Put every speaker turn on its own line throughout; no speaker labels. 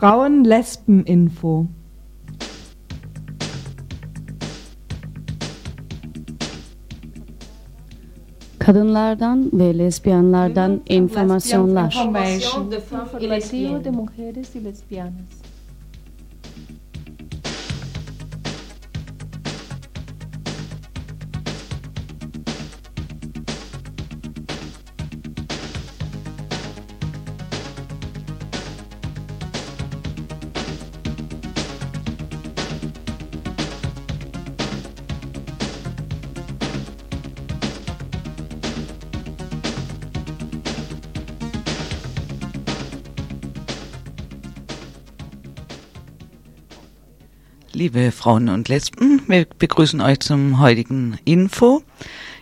Frauen-Lesben-Info.
Kadınlardan ve lezbiyenlerden informasyonlar.
Information de mujeres y
Liebe Frauen und Lesben, wir begrüßen euch zum heutigen Info.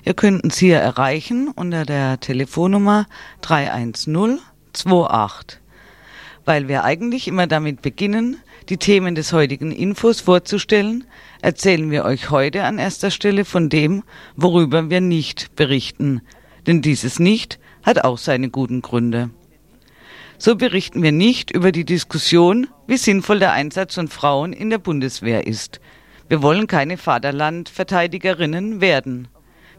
Ihr könnt uns hier erreichen unter der Telefonnummer 31028. Weil wir eigentlich immer damit beginnen, die Themen des heutigen Infos vorzustellen, erzählen wir euch heute an erster Stelle von dem, worüber wir nicht berichten. Denn dieses Nicht hat auch seine guten Gründe. So berichten wir nicht über die Diskussion, wie sinnvoll der Einsatz von Frauen in der Bundeswehr ist. Wir wollen keine Vaterlandverteidigerinnen werden.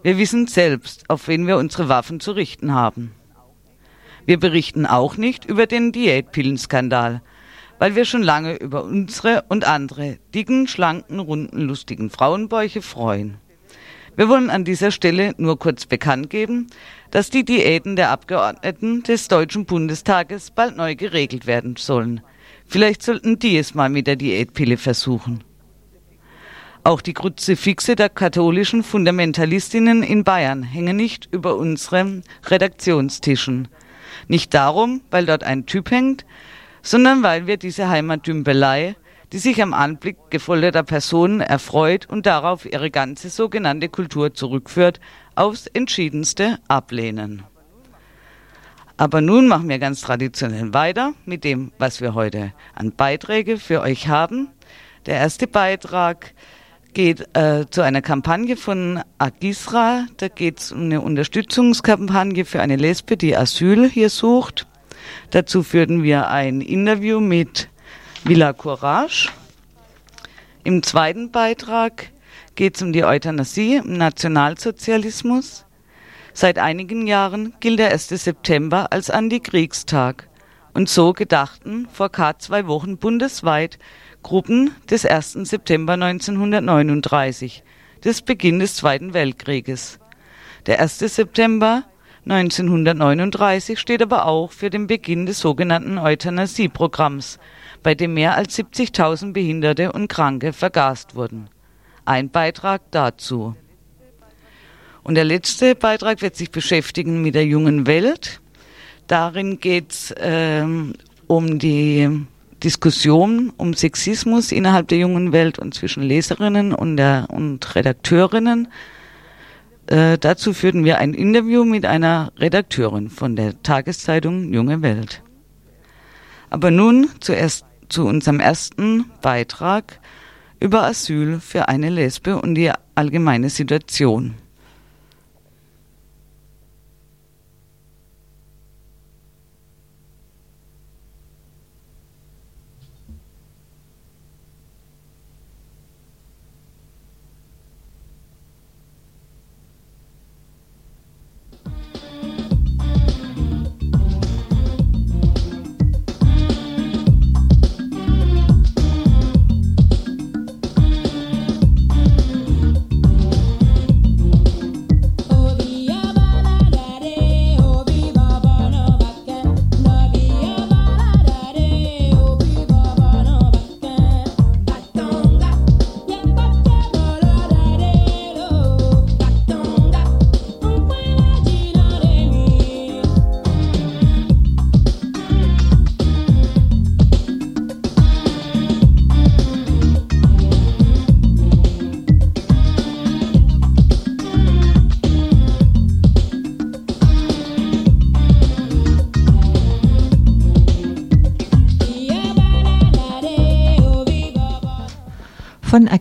Wir wissen selbst, auf wen wir unsere Waffen zu richten haben. Wir berichten auch nicht über den Diätpillenskandal, weil wir schon lange über unsere und andere dicken, schlanken, runden, lustigen Frauenbäuche freuen. Wir wollen an dieser Stelle nur kurz bekannt geben, dass die Diäten der Abgeordneten des Deutschen Bundestages bald neu geregelt werden sollen. Vielleicht sollten die es mal mit der Diätpille versuchen. Auch die Kruzifixe der katholischen Fundamentalistinnen in Bayern hängen nicht über unseren Redaktionstischen. Nicht darum, weil dort ein Typ hängt, sondern weil wir diese Heimatdümpelei die sich am Anblick gefolterter Personen erfreut und darauf ihre ganze sogenannte Kultur zurückführt, aufs entschiedenste ablehnen. Aber nun machen wir ganz traditionell weiter mit dem, was wir heute an Beiträge für euch haben. Der erste Beitrag geht äh, zu einer Kampagne von Agisra. Da geht es um eine Unterstützungskampagne für eine Lesbe, die Asyl hier sucht. Dazu führten wir ein Interview mit Villa Courage. Im zweiten Beitrag geht es um die Euthanasie im Nationalsozialismus. Seit einigen Jahren gilt der 1. September als Antikriegstag. Und so gedachten vor K zwei Wochen bundesweit Gruppen des 1. September 1939, des Beginn des Zweiten Weltkrieges. Der 1. September 1939 steht aber auch für den Beginn des sogenannten Euthanasieprogramms, bei dem mehr als 70.000 Behinderte und Kranke vergast wurden. Ein Beitrag dazu. Und der letzte Beitrag wird sich beschäftigen mit der jungen Welt. Darin geht es ähm, um die Diskussion um Sexismus innerhalb der jungen Welt und zwischen Leserinnen und, der, und Redakteurinnen. Äh, dazu führten wir ein Interview mit einer Redakteurin von der Tageszeitung Junge Welt. Aber nun zuerst zu unserem ersten Beitrag über Asyl für eine Lesbe und die allgemeine Situation.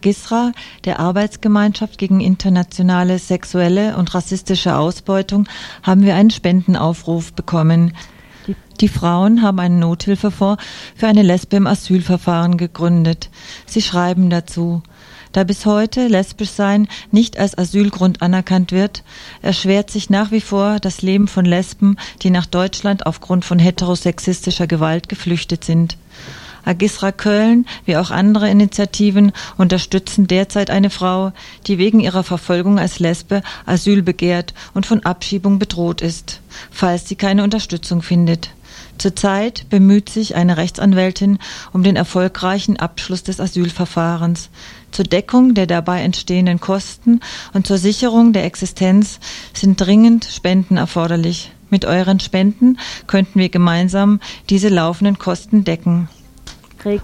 Von Agisra, der Arbeitsgemeinschaft gegen internationale sexuelle und rassistische Ausbeutung, haben wir einen Spendenaufruf bekommen. Die Frauen haben einen Nothilfefonds für eine Lesbe im Asylverfahren gegründet. Sie schreiben dazu, da bis heute lesbisch sein nicht als Asylgrund anerkannt wird, erschwert sich nach wie vor das Leben von Lesben, die nach Deutschland aufgrund von heterosexistischer Gewalt geflüchtet sind. Agisra Köln wie auch andere Initiativen unterstützen derzeit eine Frau, die wegen ihrer Verfolgung als Lesbe Asyl begehrt und von Abschiebung bedroht ist, falls sie keine Unterstützung findet. Zurzeit bemüht sich eine Rechtsanwältin um den erfolgreichen Abschluss des Asylverfahrens. Zur Deckung der dabei entstehenden Kosten und zur Sicherung der Existenz sind dringend Spenden erforderlich. Mit euren Spenden könnten wir gemeinsam diese laufenden Kosten decken.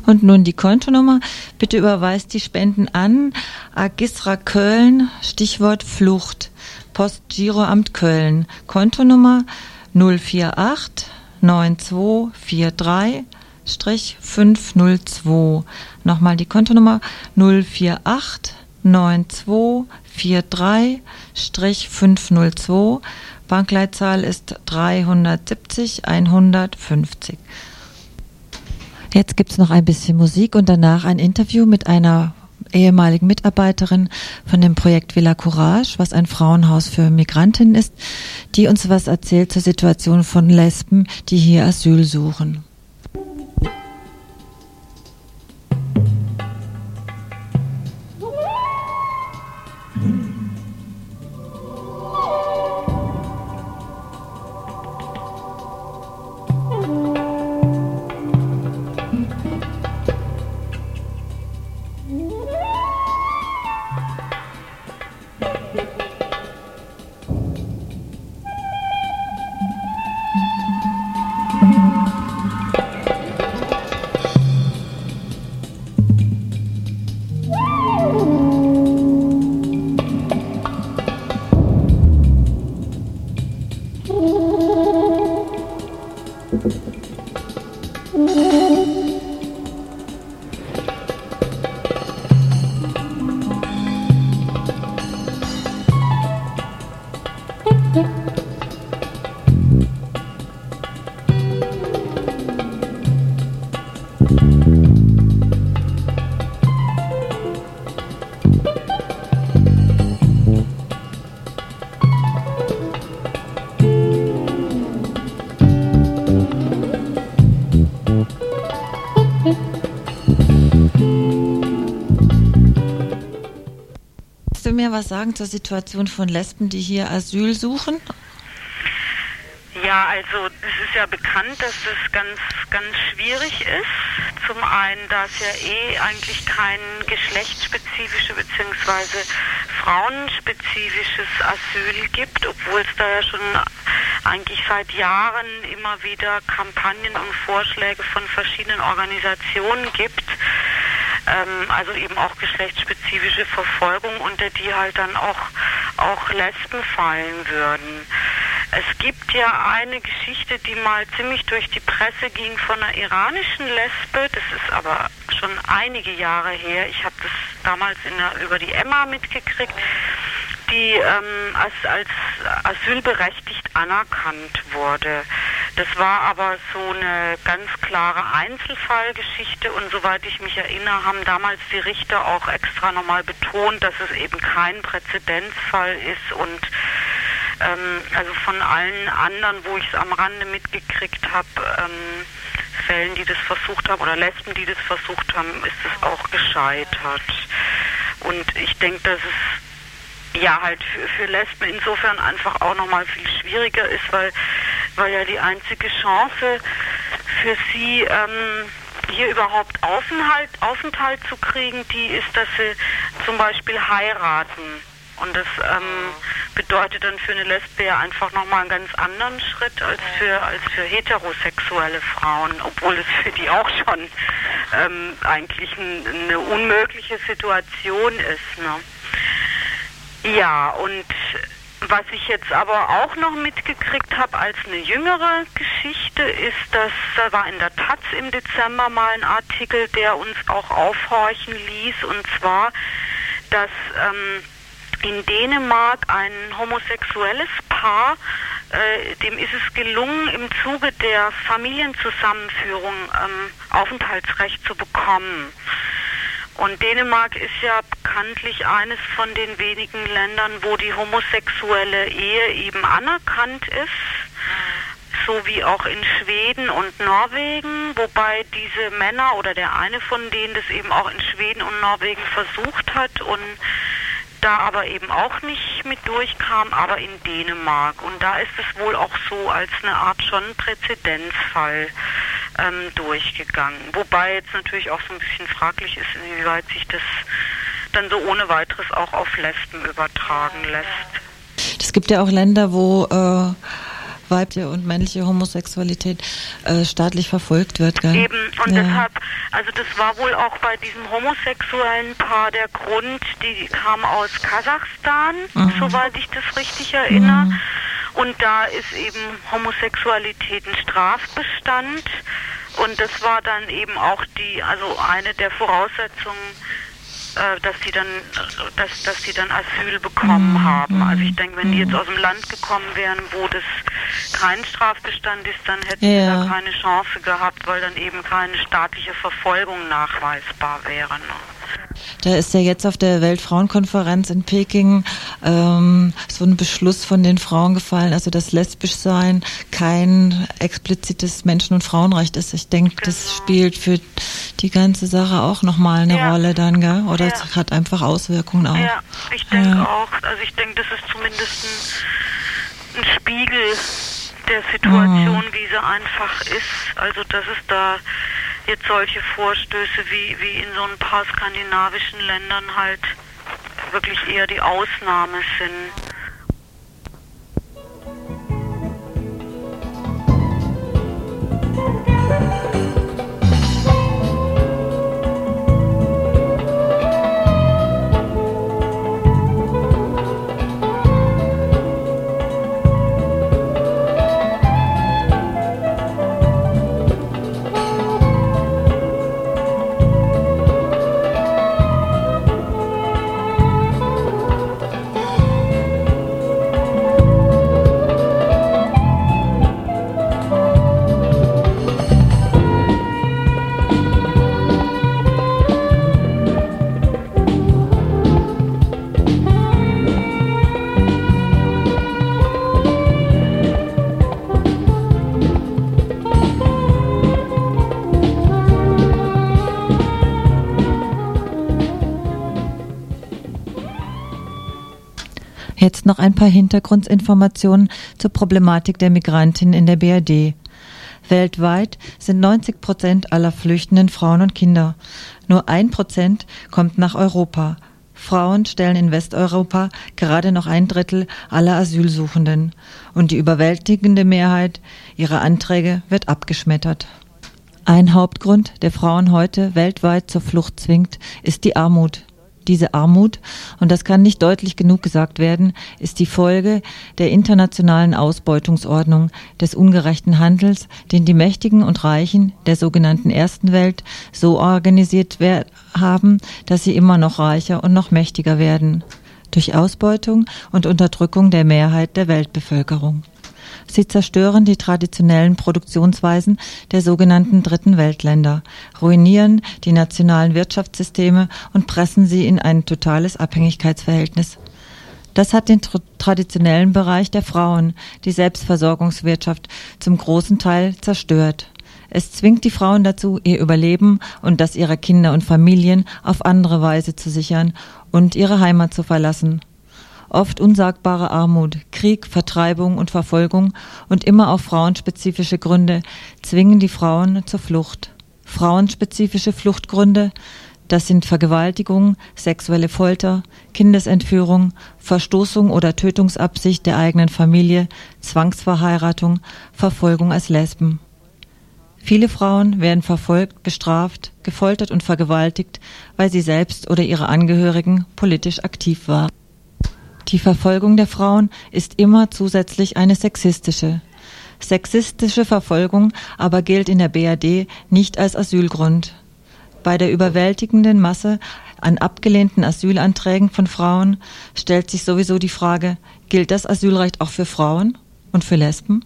Und nun die Kontonummer. Bitte überweist die Spenden an Agisra Köln, Stichwort Flucht, Postgiroamt Köln, Kontonummer 048 9243 502. Nochmal die Kontonummer 048 9243 502. Bankleitzahl ist 370 150. Jetzt gibt es noch ein bisschen Musik und danach ein Interview mit einer ehemaligen Mitarbeiterin von dem Projekt Villa Courage, was ein Frauenhaus für Migrantinnen ist, die uns was erzählt zur Situation von Lesben, die hier Asyl suchen. Was sagen zur Situation von Lesben, die hier Asyl suchen?
Ja, also es ist ja bekannt, dass das ganz, ganz schwierig ist. Zum einen, da es ja eh eigentlich kein geschlechtsspezifisches bzw. frauenspezifisches Asyl gibt, obwohl es da ja schon eigentlich seit Jahren immer wieder Kampagnen und Vorschläge von verschiedenen Organisationen gibt ähm, also eben auch geschlechtsspezifische Verfolgung, unter die halt dann auch, auch Lesben fallen würden. Es gibt ja eine Geschichte, die mal ziemlich durch die Presse ging von einer iranischen Lesbe. Das ist aber schon einige Jahre her. Ich habe das damals der, über die Emma mitgekriegt, die ähm, als, als asylberechtigt anerkannt wurde. Das war aber so eine ganz klare Einzelfallgeschichte und soweit ich mich erinnere, haben damals die Richter auch extra nochmal betont, dass es eben kein Präzedenzfall ist und ähm, also von allen anderen, wo ich es am Rande mitgekriegt habe, ähm, Fällen, die das versucht haben oder Lesben, die das versucht haben, ist es auch gescheitert. Und ich denke, dass es ja halt für, für Lesben insofern einfach auch nochmal viel schwieriger ist, weil weil ja die einzige Chance für sie ähm, hier überhaupt Aufenthalt, Aufenthalt zu kriegen, die ist, dass sie zum Beispiel heiraten. Und das ähm, bedeutet dann für eine Lesbe ja einfach nochmal einen ganz anderen Schritt als für, als für heterosexuelle Frauen, obwohl es für die auch schon ähm, eigentlich ein, eine unmögliche Situation ist. Ne? Ja, und was ich jetzt aber auch noch mitgekriegt habe als eine jüngere Geschichte, ist, dass da war in der Taz im Dezember mal ein Artikel, der uns auch aufhorchen ließ, und zwar, dass ähm, in Dänemark ein homosexuelles Paar äh, dem ist es gelungen, im Zuge der Familienzusammenführung ähm, Aufenthaltsrecht zu bekommen. Und Dänemark ist ja bekanntlich eines von den wenigen Ländern, wo die homosexuelle Ehe eben anerkannt ist, so wie auch in Schweden und Norwegen, wobei diese Männer oder der eine von denen das eben auch in Schweden und Norwegen versucht hat und da aber eben auch nicht mit durchkam, aber in Dänemark. Und da ist es wohl auch so als eine Art schon Präzedenzfall ähm, durchgegangen. Wobei jetzt natürlich auch so ein bisschen fraglich ist, inwieweit sich das dann so ohne weiteres auch auf Lesben übertragen lässt.
Es gibt ja auch Länder, wo äh, weibliche und männliche Homosexualität äh, staatlich verfolgt wird. Gell?
Eben, und ja. deshalb, also das war wohl auch bei diesem homosexuellen Paar der Grund, die kam aus Kasachstan, mhm. soweit ich das richtig erinnere. Mhm. Und da ist eben Homosexualität ein Strafbestand. Und das war dann eben auch die, also eine der Voraussetzungen, dass die dann, dass, dass die dann Asyl bekommen mhm. haben. Also ich denke, wenn die jetzt mhm. aus dem Land gekommen wären, wo das kein Strafbestand ist, dann hätten ja. sie da keine Chance gehabt, weil dann eben keine staatliche Verfolgung nachweisbar wäre. Ne?
Da ist ja jetzt auf der Weltfrauenkonferenz in Peking ähm, so ein Beschluss von den Frauen gefallen, also dass lesbisch sein kein explizites Menschen- und Frauenrecht ist. Ich denke, genau. das spielt für die ganze Sache auch nochmal eine ja. Rolle dann, gell? Oder ja. es hat einfach Auswirkungen auch. Ja,
ich denke ja. auch. Also ich denke, das ist zumindest ein, ein Spiegel der Situation, mhm. wie sie einfach ist. Also dass es da jetzt solche Vorstöße wie, wie in so ein paar skandinavischen Ländern halt wirklich eher die Ausnahme sind.
Jetzt noch ein paar Hintergrundinformationen zur Problematik der Migrantinnen in der BRD. Weltweit sind 90 Prozent aller flüchtenden Frauen und Kinder. Nur ein Prozent kommt nach Europa. Frauen stellen in Westeuropa gerade noch ein Drittel aller Asylsuchenden. Und die überwältigende Mehrheit ihrer Anträge wird abgeschmettert. Ein Hauptgrund, der Frauen heute weltweit zur Flucht zwingt, ist die Armut diese Armut, und das kann nicht deutlich genug gesagt werden, ist die Folge der internationalen Ausbeutungsordnung des ungerechten Handels, den die Mächtigen und Reichen der sogenannten Ersten Welt so organisiert haben, dass sie immer noch reicher und noch mächtiger werden. Durch Ausbeutung und Unterdrückung der Mehrheit der Weltbevölkerung. Sie zerstören die traditionellen Produktionsweisen der sogenannten Dritten Weltländer, ruinieren die nationalen Wirtschaftssysteme und pressen sie in ein totales Abhängigkeitsverhältnis. Das hat den traditionellen Bereich der Frauen, die Selbstversorgungswirtschaft, zum großen Teil zerstört. Es zwingt die Frauen dazu, ihr Überleben und das ihrer Kinder und Familien auf andere Weise zu sichern und ihre Heimat zu verlassen oft unsagbare Armut, Krieg, Vertreibung und Verfolgung und immer auch frauenspezifische Gründe zwingen die Frauen zur Flucht. Frauenspezifische Fluchtgründe, das sind Vergewaltigung, sexuelle Folter, Kindesentführung, Verstoßung oder Tötungsabsicht der eigenen Familie, Zwangsverheiratung, Verfolgung als Lesben. Viele Frauen werden verfolgt, bestraft, gefoltert und vergewaltigt, weil sie selbst oder ihre Angehörigen politisch aktiv waren. Die Verfolgung der Frauen ist immer zusätzlich eine sexistische. Sexistische Verfolgung aber gilt in der BRD nicht als Asylgrund. Bei der überwältigenden Masse an abgelehnten Asylanträgen von Frauen stellt sich sowieso die Frage, gilt das Asylrecht auch für Frauen? Und für Lesben?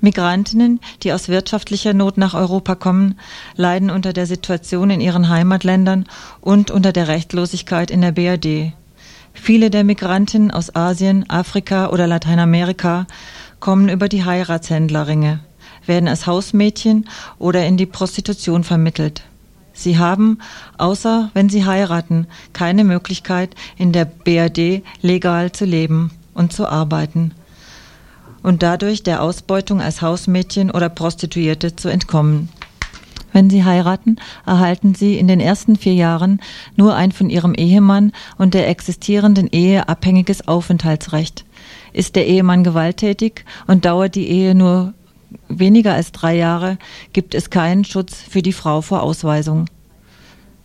Migrantinnen, die aus wirtschaftlicher Not nach Europa kommen, leiden unter der Situation in ihren Heimatländern und unter der Rechtlosigkeit in der BRD. Viele der Migrantinnen aus Asien, Afrika oder Lateinamerika kommen über die Heiratshändlerringe, werden als Hausmädchen oder in die Prostitution vermittelt. Sie haben, außer wenn sie heiraten, keine Möglichkeit, in der BRD legal zu leben und zu arbeiten und dadurch der Ausbeutung als Hausmädchen oder Prostituierte zu entkommen. Wenn sie heiraten, erhalten sie in den ersten vier Jahren nur ein von ihrem Ehemann und der existierenden Ehe abhängiges Aufenthaltsrecht. Ist der Ehemann gewalttätig und dauert die Ehe nur weniger als drei Jahre, gibt es keinen Schutz für die Frau vor Ausweisung.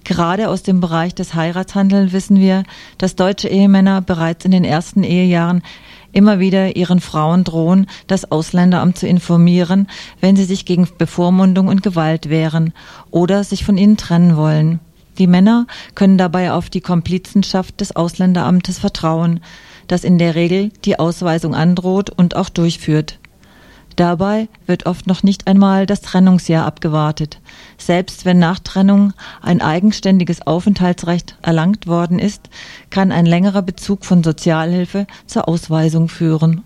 Gerade aus dem Bereich des Heiratshandels wissen wir, dass deutsche Ehemänner bereits in den ersten Ehejahren immer wieder ihren Frauen drohen, das Ausländeramt zu informieren, wenn sie sich gegen Bevormundung und Gewalt wehren oder sich von ihnen trennen wollen. Die Männer können dabei auf die Komplizenschaft des Ausländeramtes vertrauen, das in der Regel die Ausweisung androht und auch durchführt. Dabei wird oft noch nicht einmal das Trennungsjahr abgewartet. Selbst wenn nach Trennung ein eigenständiges Aufenthaltsrecht erlangt worden ist, kann ein längerer Bezug von Sozialhilfe zur Ausweisung führen.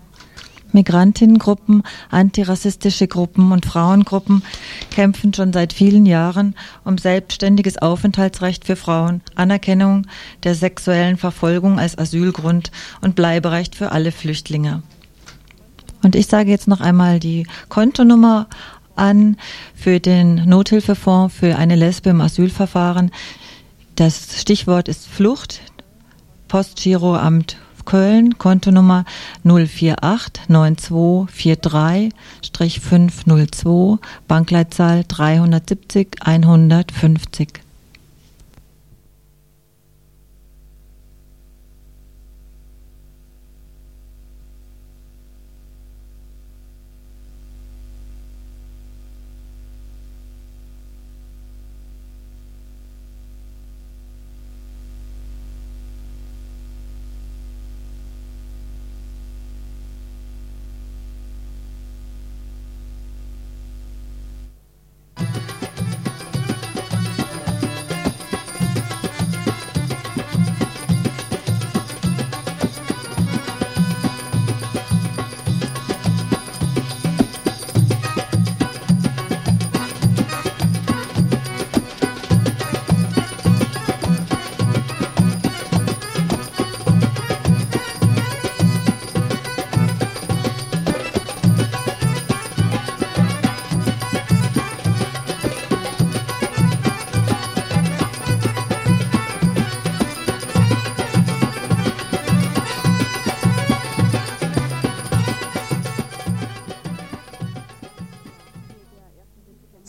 Migrantinnengruppen, antirassistische Gruppen und Frauengruppen kämpfen schon seit vielen Jahren um selbstständiges Aufenthaltsrecht für Frauen, Anerkennung der sexuellen Verfolgung als Asylgrund und Bleiberecht für alle Flüchtlinge. Und ich sage jetzt noch einmal die Kontonummer an für den Nothilfefonds für eine Lesbe im Asylverfahren. Das Stichwort ist Flucht. Postgiroamt Köln, Kontonummer 048 9243 502, Bankleitzahl 370 150.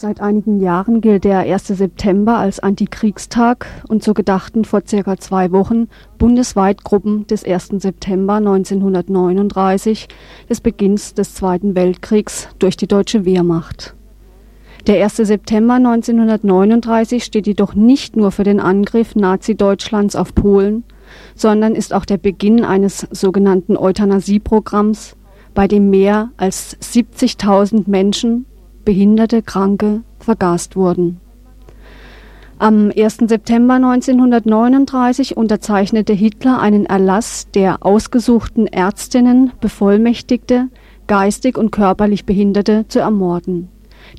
Seit einigen Jahren gilt der 1. September als Antikriegstag und so gedachten vor circa zwei Wochen bundesweit Gruppen des 1. September 1939, des Beginns des Zweiten Weltkriegs, durch die deutsche Wehrmacht. Der 1. September 1939 steht jedoch nicht nur für den Angriff Nazi-Deutschlands auf Polen, sondern ist auch der Beginn eines sogenannten Euthanasieprogramms, bei dem mehr als 70.000 Menschen Behinderte, Kranke vergast wurden. Am 1. September 1939 unterzeichnete Hitler einen Erlass, der ausgesuchten Ärztinnen bevollmächtigte, geistig und körperlich Behinderte zu ermorden.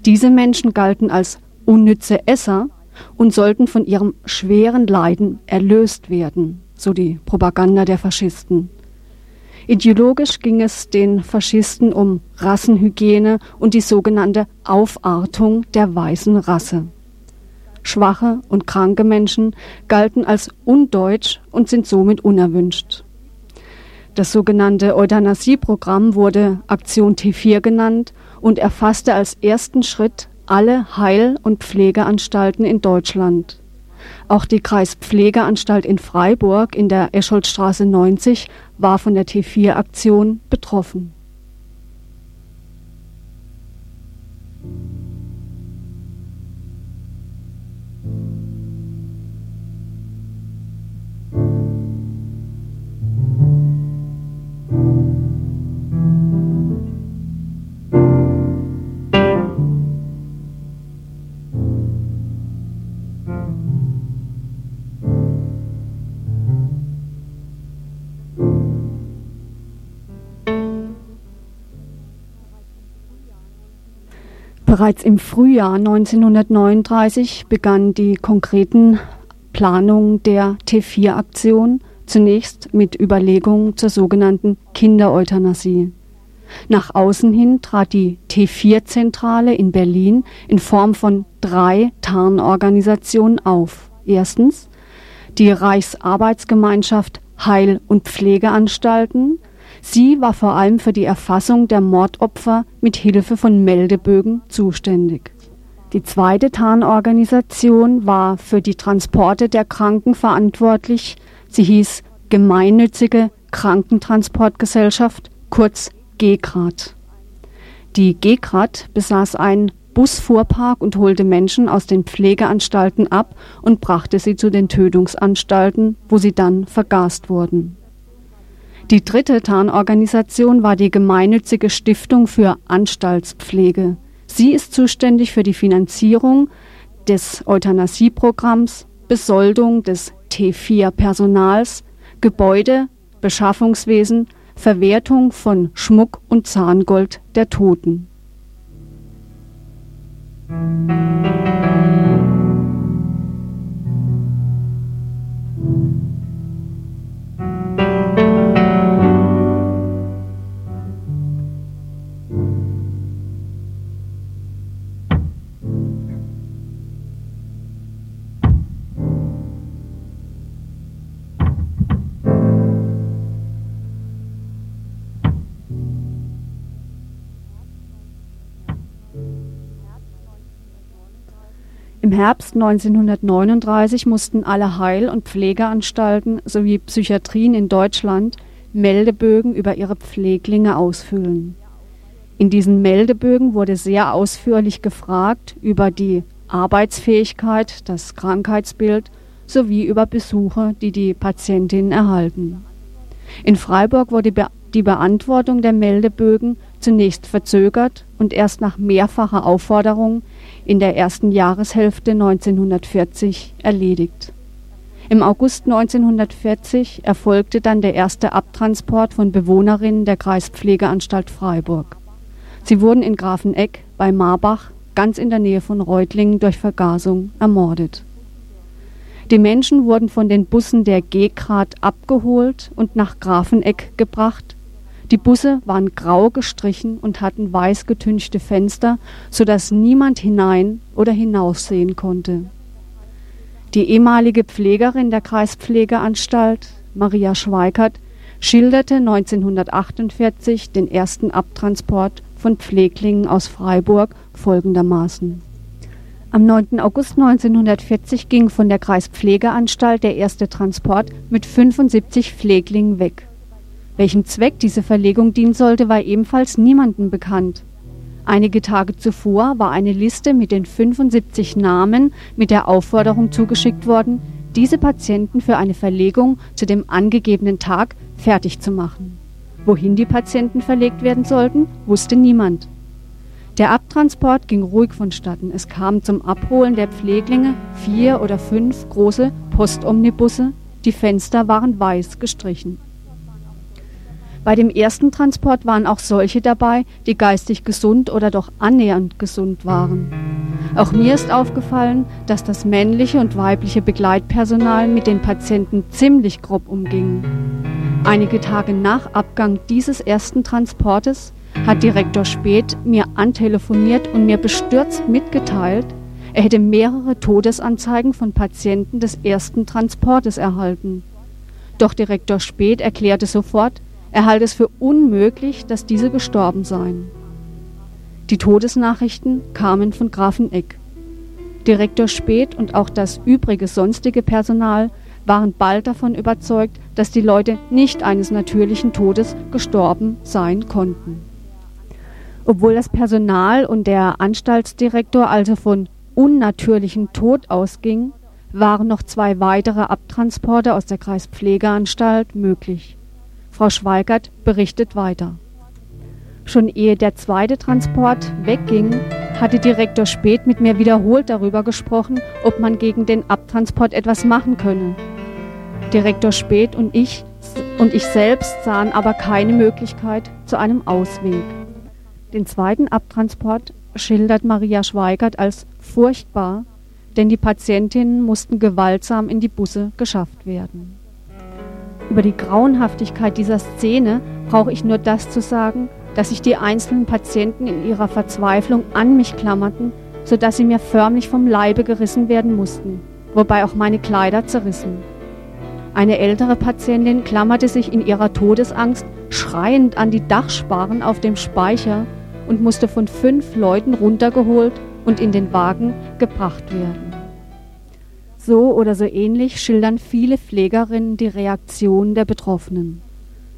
Diese Menschen galten als unnütze Esser und sollten von ihrem schweren Leiden erlöst werden, so die Propaganda der Faschisten. Ideologisch ging es den Faschisten um Rassenhygiene und die sogenannte Aufartung der weißen Rasse. Schwache und kranke Menschen galten als undeutsch und sind somit unerwünscht. Das sogenannte Euthanasieprogramm wurde Aktion T4 genannt und erfasste als ersten Schritt alle Heil- und Pflegeanstalten in Deutschland. Auch die Kreispflegeanstalt in Freiburg in der Escholtstraße 90 war von der T4-Aktion betroffen. Bereits im Frühjahr 1939 begannen die konkreten Planungen der T4-Aktion, zunächst mit Überlegungen zur sogenannten Kindereuthanasie. Nach außen hin trat die T4-Zentrale in Berlin in Form von drei Tarnorganisationen auf. Erstens die Reichsarbeitsgemeinschaft Heil- und Pflegeanstalten. Sie war vor allem für die Erfassung der Mordopfer mit Hilfe von Meldebögen zuständig. Die zweite Tarnorganisation war für die Transporte der Kranken verantwortlich. Sie hieß Gemeinnützige Krankentransportgesellschaft, kurz GEKRAT. Die GEKRAT besaß einen Busfuhrpark und holte Menschen aus den Pflegeanstalten ab und brachte sie zu den Tötungsanstalten, wo sie dann vergast wurden. Die dritte Tarnorganisation war die gemeinnützige Stiftung für Anstaltspflege. Sie ist zuständig für die Finanzierung des Euthanasieprogramms, Besoldung des T4-Personals, Gebäude, Beschaffungswesen, Verwertung von Schmuck und Zahngold der Toten. Im Herbst 1939 mussten alle Heil- und Pflegeanstalten sowie Psychiatrien in Deutschland Meldebögen über ihre Pfleglinge ausfüllen. In diesen Meldebögen wurde sehr ausführlich gefragt über die Arbeitsfähigkeit, das Krankheitsbild sowie über Besuche, die die Patientinnen erhalten. In Freiburg wurde die Beantwortung der Meldebögen zunächst verzögert und erst nach mehrfacher Aufforderung in der ersten Jahreshälfte 1940 erledigt. Im August 1940 erfolgte dann der erste Abtransport von Bewohnerinnen der Kreispflegeanstalt Freiburg. Sie wurden in Grafenegg bei Marbach, ganz in der Nähe von Reutlingen, durch Vergasung ermordet. Die Menschen wurden von den Bussen der G-Grad abgeholt und nach Grafenegg gebracht die Busse waren grau gestrichen und hatten weiß getünchte Fenster, so dass niemand hinein oder hinaussehen konnte. Die ehemalige Pflegerin der Kreispflegeanstalt, Maria Schweikert, schilderte 1948 den ersten Abtransport von Pfleglingen aus Freiburg folgendermaßen. Am 9. August 1940 ging von der Kreispflegeanstalt der erste Transport mit 75 Pfleglingen weg. Welchem Zweck diese Verlegung dienen sollte, war ebenfalls niemandem bekannt. Einige Tage zuvor war eine Liste mit den 75 Namen mit der Aufforderung zugeschickt worden, diese Patienten für eine Verlegung zu dem angegebenen Tag fertig zu machen. Wohin die Patienten verlegt werden sollten, wusste niemand. Der Abtransport ging ruhig vonstatten. Es kam zum Abholen der Pfleglinge vier oder fünf große Postomnibusse. Die Fenster waren weiß gestrichen. Bei dem ersten Transport waren auch solche dabei, die geistig gesund oder doch annähernd gesund waren. Auch mir ist aufgefallen, dass das männliche und weibliche Begleitpersonal mit den Patienten ziemlich grob umging. Einige Tage nach Abgang dieses ersten Transportes hat Direktor Speth mir antelefoniert und mir bestürzt mitgeteilt, er hätte mehrere Todesanzeigen von Patienten des ersten Transportes erhalten. Doch Direktor Speth erklärte sofort, er halte es für unmöglich, dass diese gestorben seien. Die Todesnachrichten kamen von Grafenegg. Direktor Speth und auch das übrige sonstige Personal waren bald davon überzeugt, dass die Leute nicht eines natürlichen Todes gestorben sein konnten. Obwohl das Personal und der Anstaltsdirektor also von unnatürlichem Tod ausging, waren noch zwei weitere Abtransporte aus der Kreispflegeanstalt möglich. Frau Schweigert berichtet weiter. Schon ehe der zweite Transport wegging, hatte Direktor Speth mit mir wiederholt darüber gesprochen, ob man gegen den Abtransport etwas machen könne. Direktor Speth und ich und ich selbst sahen aber keine Möglichkeit zu einem Ausweg. Den zweiten Abtransport schildert Maria Schweigert als furchtbar, denn die Patientinnen mussten gewaltsam in die Busse geschafft werden. Über die Grauenhaftigkeit dieser Szene brauche ich nur das zu sagen, dass sich die einzelnen Patienten in ihrer Verzweiflung an mich klammerten, sodass sie mir förmlich vom Leibe gerissen werden mussten, wobei auch meine Kleider zerrissen. Eine ältere Patientin klammerte sich in ihrer Todesangst schreiend an die Dachsparren auf dem Speicher und musste von fünf Leuten runtergeholt und in den Wagen gebracht werden. So oder so ähnlich schildern viele Pflegerinnen die Reaktion der Betroffenen.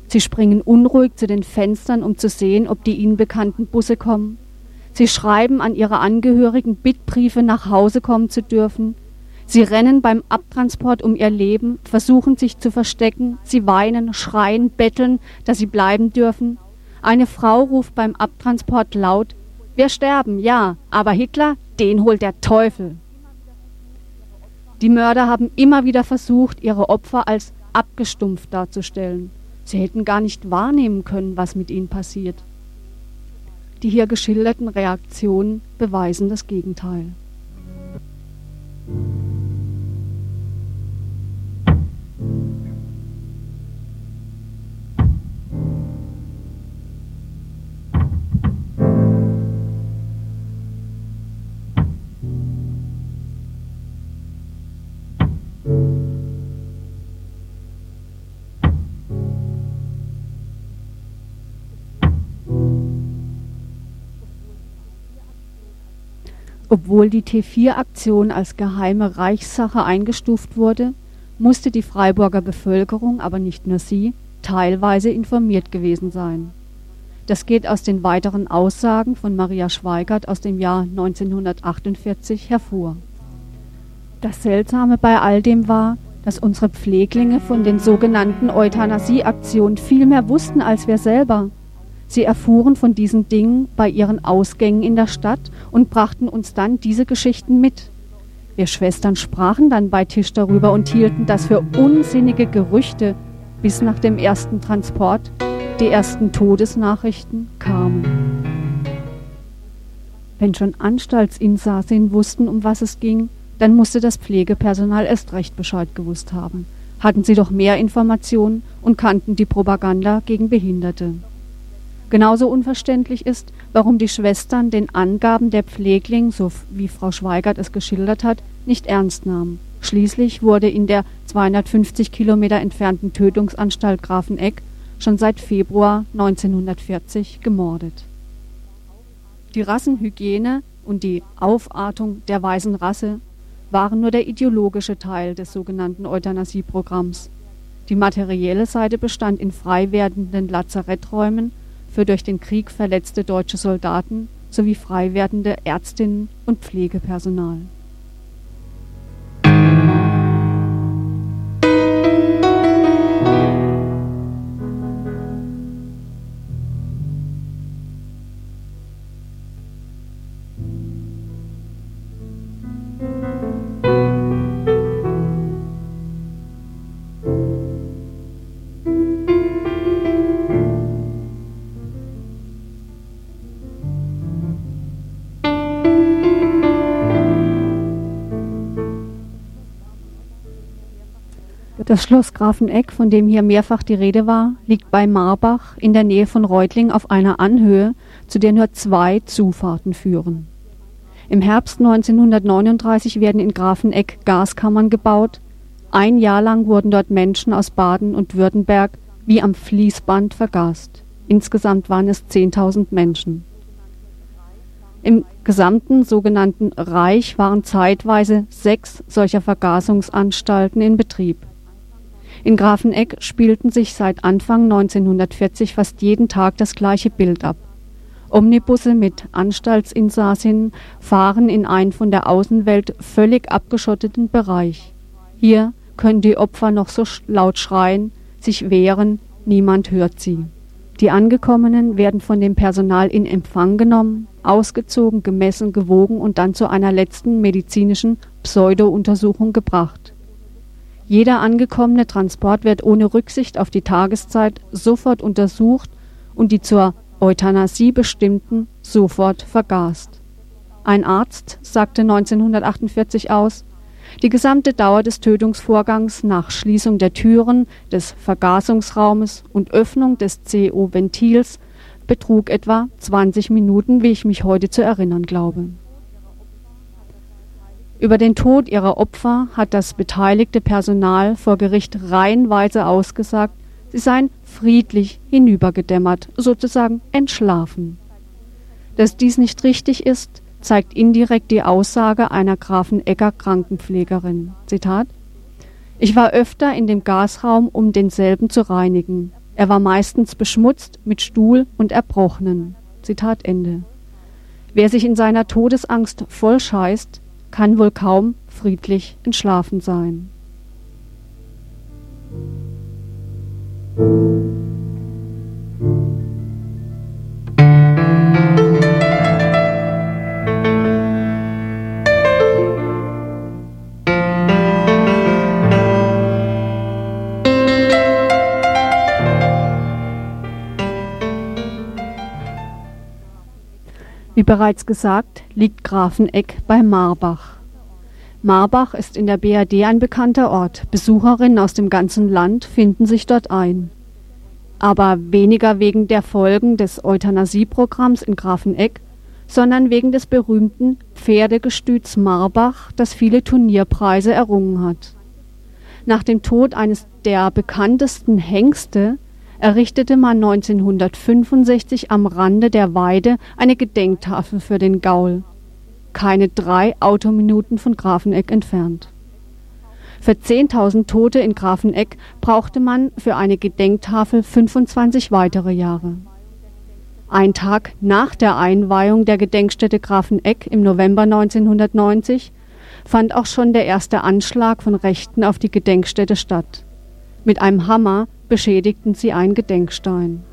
Sie springen unruhig zu den Fenstern, um zu sehen, ob die ihnen bekannten Busse kommen. Sie schreiben an ihre Angehörigen Bittbriefe, nach Hause kommen zu dürfen. Sie rennen beim Abtransport um ihr Leben, versuchen sich zu verstecken. Sie weinen, schreien, betteln, dass sie bleiben dürfen. Eine Frau ruft beim Abtransport laut, wir sterben, ja, aber Hitler, den holt der Teufel. Die Mörder haben immer wieder versucht, ihre Opfer als abgestumpft darzustellen. Sie hätten gar nicht wahrnehmen können, was mit ihnen passiert. Die hier geschilderten Reaktionen beweisen das Gegenteil. Obwohl die T4-Aktion als geheime Reichssache eingestuft wurde, musste die Freiburger Bevölkerung, aber nicht nur sie, teilweise informiert gewesen sein. Das geht aus den weiteren Aussagen von Maria Schweigert aus dem Jahr 1948 hervor. Das Seltsame bei all dem war, dass unsere Pfleglinge von den sogenannten Euthanasie-Aktionen viel mehr wussten als wir selber – Sie erfuhren von diesen Dingen bei ihren Ausgängen in der Stadt und brachten uns dann diese Geschichten mit. Wir Schwestern sprachen dann bei Tisch darüber und hielten das für unsinnige Gerüchte, bis nach dem ersten Transport die ersten Todesnachrichten kamen. Wenn schon Anstaltsinsassen wussten, um was es ging, dann musste das Pflegepersonal erst recht Bescheid gewusst haben. Hatten sie doch mehr Informationen und kannten die Propaganda gegen Behinderte. Genauso unverständlich ist, warum die Schwestern den Angaben der Pflegling, so wie Frau Schweigert es geschildert hat, nicht ernst nahmen. Schließlich wurde in der 250 Kilometer entfernten Tötungsanstalt Grafenegg schon seit Februar 1940 gemordet. Die Rassenhygiene und die Aufartung der weißen Rasse waren nur der ideologische Teil des sogenannten Euthanasieprogramms. Die materielle Seite bestand in frei werdenden Lazaretträumen für durch den Krieg verletzte deutsche Soldaten sowie frei werdende Ärztinnen und Pflegepersonal Das Schloss Grafenegg, von dem hier mehrfach die Rede war, liegt bei Marbach in der Nähe von Reutling auf einer Anhöhe, zu der nur zwei Zufahrten führen. Im Herbst 1939 werden in Grafenegg Gaskammern gebaut. Ein Jahr lang wurden dort Menschen aus Baden und Württemberg wie am Fließband vergast. Insgesamt waren es 10.000 Menschen. Im gesamten sogenannten Reich waren zeitweise sechs solcher Vergasungsanstalten in Betrieb. In Grafenegg spielten sich seit Anfang 1940 fast jeden Tag das gleiche Bild ab. Omnibusse mit Anstaltsinsassinnen fahren in einen von der Außenwelt völlig abgeschotteten Bereich. Hier können die Opfer noch so laut schreien, sich wehren, niemand hört sie. Die Angekommenen werden von dem Personal in Empfang genommen, ausgezogen, gemessen, gewogen und dann zu einer letzten medizinischen Pseudo-Untersuchung gebracht. Jeder angekommene Transport wird ohne Rücksicht auf die Tageszeit sofort untersucht und die zur Euthanasie Bestimmten sofort vergast. Ein Arzt sagte 1948 aus, die gesamte Dauer des Tötungsvorgangs nach Schließung der Türen des Vergasungsraumes und Öffnung des CO-Ventils betrug etwa 20 Minuten, wie ich mich heute zu erinnern glaube. Über den Tod ihrer Opfer hat das beteiligte Personal vor Gericht reihenweise ausgesagt, sie seien friedlich hinübergedämmert, sozusagen entschlafen. Dass dies nicht richtig ist, zeigt indirekt die Aussage einer Grafenegger Krankenpflegerin. Zitat Ich war öfter in dem Gasraum, um denselben zu reinigen. Er war meistens beschmutzt mit Stuhl und Erbrochenen. Zitat Ende. Wer sich in seiner Todesangst vollscheißt, kann wohl kaum friedlich entschlafen sein. Wie bereits gesagt, liegt Grafenegg bei Marbach. Marbach ist in der BRD ein bekannter Ort. Besucherinnen aus dem ganzen Land finden sich dort ein. Aber weniger wegen der Folgen des Euthanasieprogramms in Grafenegg, sondern wegen des berühmten Pferdegestüts Marbach, das viele Turnierpreise errungen hat. Nach dem Tod eines der bekanntesten Hengste errichtete man 1965 am Rande der Weide eine Gedenktafel für den Gaul, keine drei Autominuten von Grafenegg entfernt. Für 10.000 Tote in Grafenegg brauchte man für eine Gedenktafel 25 weitere Jahre. Ein Tag nach der Einweihung der Gedenkstätte Grafenegg im November 1990 fand auch schon der erste Anschlag von Rechten auf die Gedenkstätte statt. Mit einem Hammer beschädigten sie einen Gedenkstein.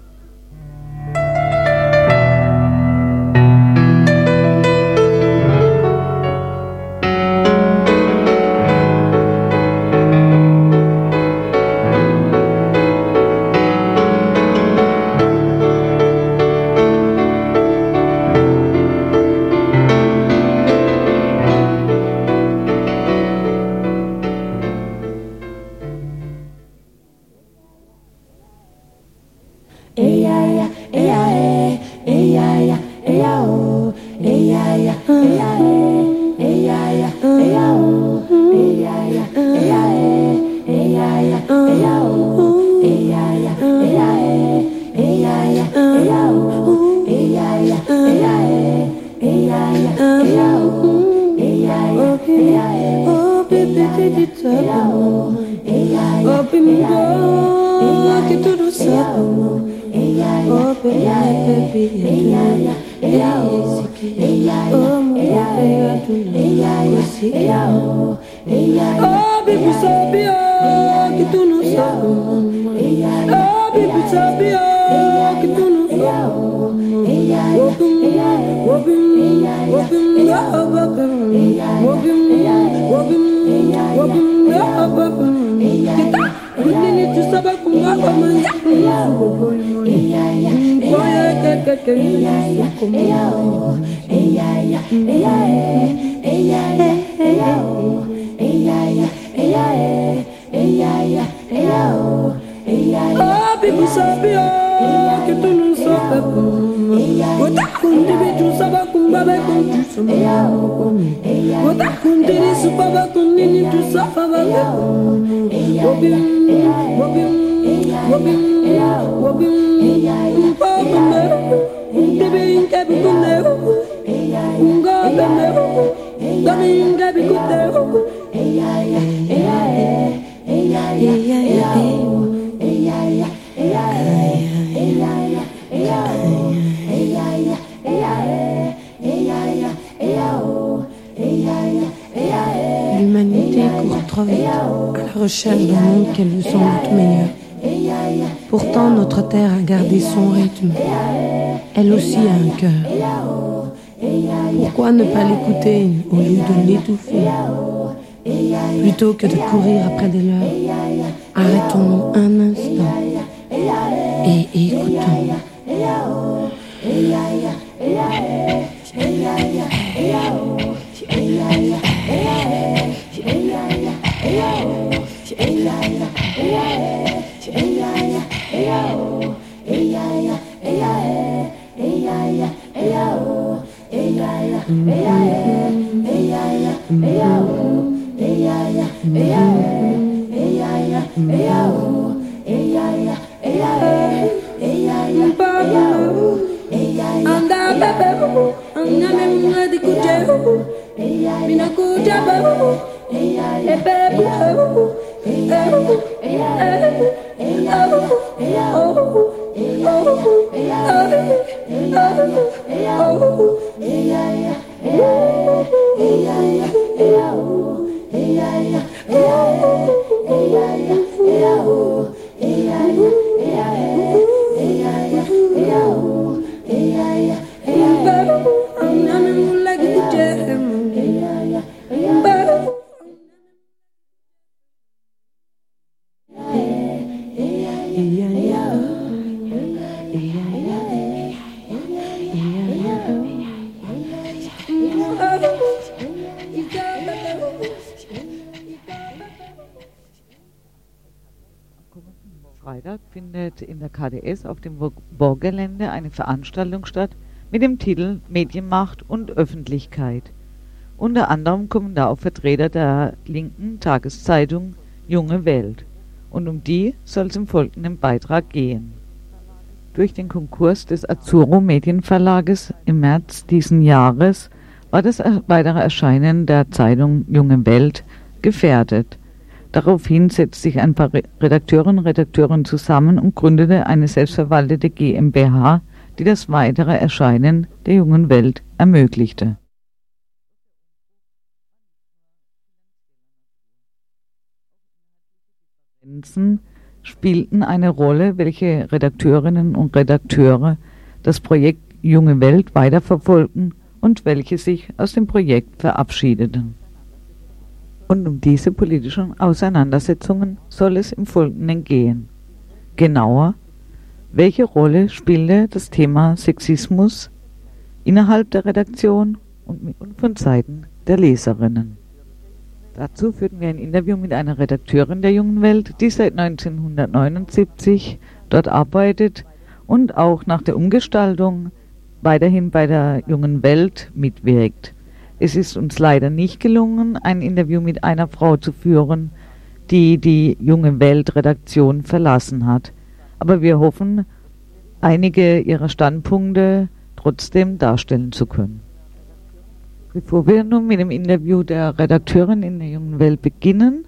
L'humanité court trop à la recherche d'un monde qu'elle veut sans doute meilleur. Pourtant, notre terre a gardé son rythme. Elle aussi a un cœur. Pourquoi ne pas l'écouter au lieu de l'étouffer? Plutôt que de courir après des leurs, arrêtons un instant et écoutons.
Freitag findet in der KDS auf dem Burggelände eine Veranstaltung statt mit dem Titel Medienmacht und Öffentlichkeit. Unter anderem kommen da auch Vertreter der linken Tageszeitung Junge Welt. Und um die soll es im folgenden Beitrag gehen. Durch den Konkurs des Azzurro Medienverlages im März diesen Jahres war das weitere Erscheinen der Zeitung Junge Welt gefährdet. Daraufhin setzte sich ein paar Redakteurinnen und Redakteure zusammen und gründete eine selbstverwaltete GmbH, die das weitere Erscheinen der jungen Welt ermöglichte. spielten eine Rolle, welche Redakteurinnen und Redakteure das Projekt Junge Welt weiterverfolgten und welche sich aus dem Projekt verabschiedeten. Und um diese politischen Auseinandersetzungen soll es im Folgenden gehen. Genauer, welche Rolle spielte das Thema Sexismus innerhalb der Redaktion und von Seiten der Leserinnen? Dazu führten wir ein Interview mit einer Redakteurin der Jungen Welt, die seit 1979 dort arbeitet und auch nach der Umgestaltung weiterhin bei der Jungen Welt mitwirkt. Es ist uns leider nicht gelungen, ein Interview mit einer Frau zu führen, die die junge Weltredaktion verlassen hat. Aber wir hoffen, einige ihrer Standpunkte trotzdem darstellen zu können. Bevor wir nun mit dem Interview der Redakteurin in der jungen Welt beginnen,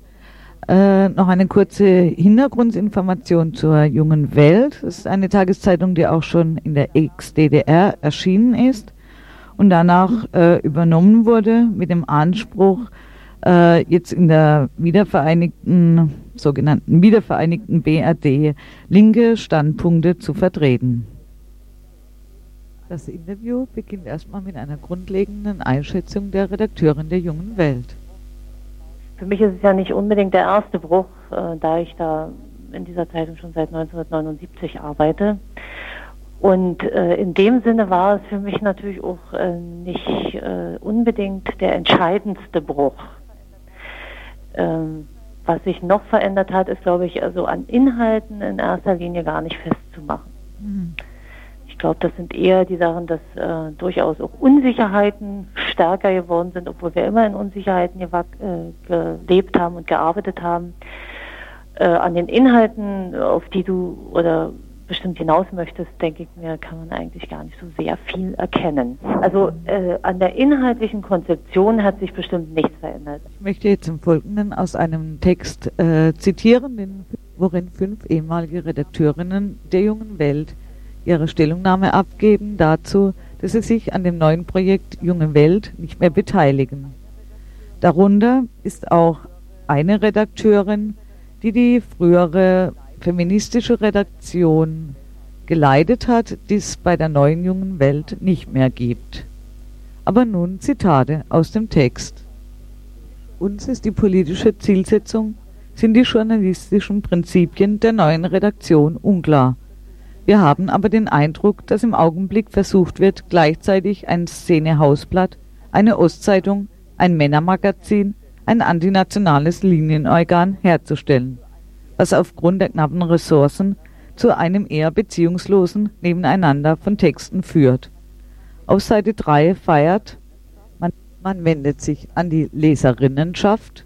äh, noch eine kurze Hintergrundinformation zur jungen Welt. Das ist eine Tageszeitung, die auch schon in der Ex-DDR erschienen ist und danach äh, übernommen wurde mit dem Anspruch, äh, jetzt in der wiedervereinigten, sogenannten wiedervereinigten BRD linke Standpunkte zu vertreten. Das Interview beginnt erstmal mit einer grundlegenden Einschätzung der Redakteurin der Jungen Welt.
Für mich ist es ja nicht unbedingt der erste Bruch, äh, da ich da in dieser Zeitung schon seit 1979 arbeite. Und äh, in dem Sinne war es für mich natürlich auch äh, nicht äh, unbedingt der entscheidendste Bruch. Ähm, was sich noch verändert hat, ist, glaube ich, also an Inhalten in erster Linie gar nicht festzumachen. Mhm. Ich glaube, das sind eher die Sachen, dass äh, durchaus auch Unsicherheiten stärker geworden sind, obwohl wir immer in Unsicherheiten äh, gelebt haben und gearbeitet haben. Äh, an den Inhalten, auf die du oder bestimmt hinaus möchtest, denke ich mir, kann man eigentlich gar nicht so sehr viel erkennen. Also äh, an der inhaltlichen Konzeption hat sich bestimmt nichts verändert.
Ich möchte jetzt im Folgenden aus einem Text äh, zitieren, worin fünf ehemalige Redakteurinnen der jungen Welt ihre Stellungnahme abgeben dazu, dass sie sich an dem neuen Projekt Junge Welt nicht mehr beteiligen. Darunter ist auch eine Redakteurin, die die frühere feministische Redaktion geleitet hat, die es bei der neuen jungen Welt nicht mehr gibt. Aber nun Zitate aus dem Text. Uns ist die politische Zielsetzung, sind die journalistischen Prinzipien der neuen Redaktion unklar. Wir haben aber den Eindruck, dass im Augenblick versucht wird, gleichzeitig ein Szene-Hausblatt, eine Ostzeitung, ein Männermagazin, ein antinationales Linienorgan herzustellen was aufgrund der knappen Ressourcen zu einem eher beziehungslosen Nebeneinander von Texten führt. Auf Seite 3 feiert man, man wendet sich an die Leserinnenschaft.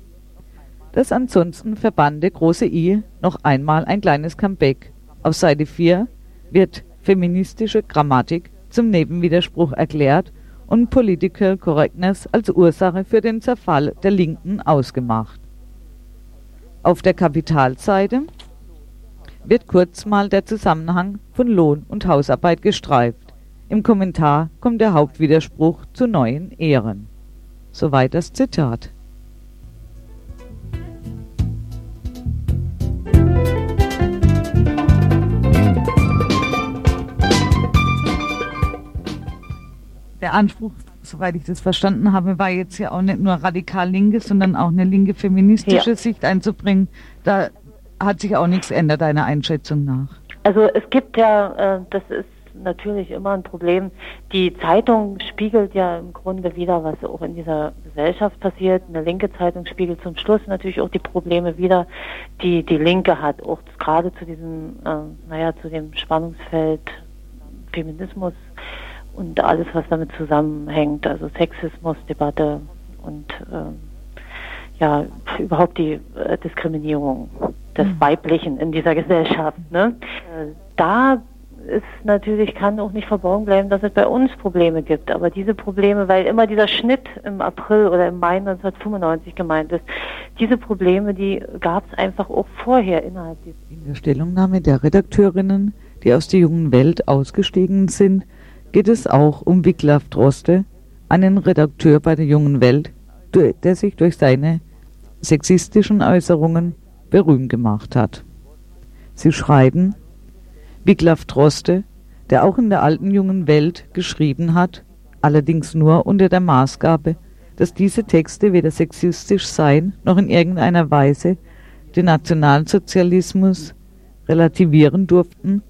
Das ansonsten verbannte große I noch einmal ein kleines Comeback. Auf Seite 4 wird feministische Grammatik zum Nebenwiderspruch erklärt und Political Correctness als Ursache für den Zerfall der Linken ausgemacht. Auf der Kapitalseite wird kurz mal der Zusammenhang von Lohn und Hausarbeit gestreift. Im Kommentar kommt der Hauptwiderspruch zu neuen Ehren. Soweit das Zitat. Der Anspruch, soweit ich das verstanden habe, war jetzt ja auch nicht nur radikal linke, sondern auch eine linke feministische ja. Sicht einzubringen. Da hat sich auch nichts geändert, deiner Einschätzung nach.
Also es gibt ja, äh, das ist natürlich immer ein Problem. Die Zeitung spiegelt ja im Grunde wieder, was auch in dieser Gesellschaft passiert. Eine linke Zeitung spiegelt zum Schluss natürlich auch die Probleme wieder, die die Linke hat. Auch gerade zu diesem, äh, naja, zu dem Spannungsfeld Feminismus und alles, was damit zusammenhängt, also Sexismusdebatte und äh, ja, überhaupt die äh, Diskriminierung des mhm. Weiblichen in dieser Gesellschaft. Ne? Äh, da ist natürlich, kann auch nicht verborgen bleiben, dass es bei uns Probleme gibt. Aber diese Probleme, weil immer dieser Schnitt im April oder im Mai 1995 gemeint ist, diese Probleme, die gab es einfach auch vorher innerhalb
dieser. In der Stellungnahme der Redakteurinnen, die aus der jungen Welt ausgestiegen sind, geht es auch um Wiglaf Droste, einen Redakteur bei der jungen Welt, der sich durch seine sexistischen Äußerungen berühmt gemacht hat. Sie schreiben, Wiglaf Droste, der auch in der alten jungen Welt geschrieben hat, allerdings nur unter der Maßgabe, dass diese Texte weder sexistisch seien noch in irgendeiner Weise den Nationalsozialismus relativieren durften,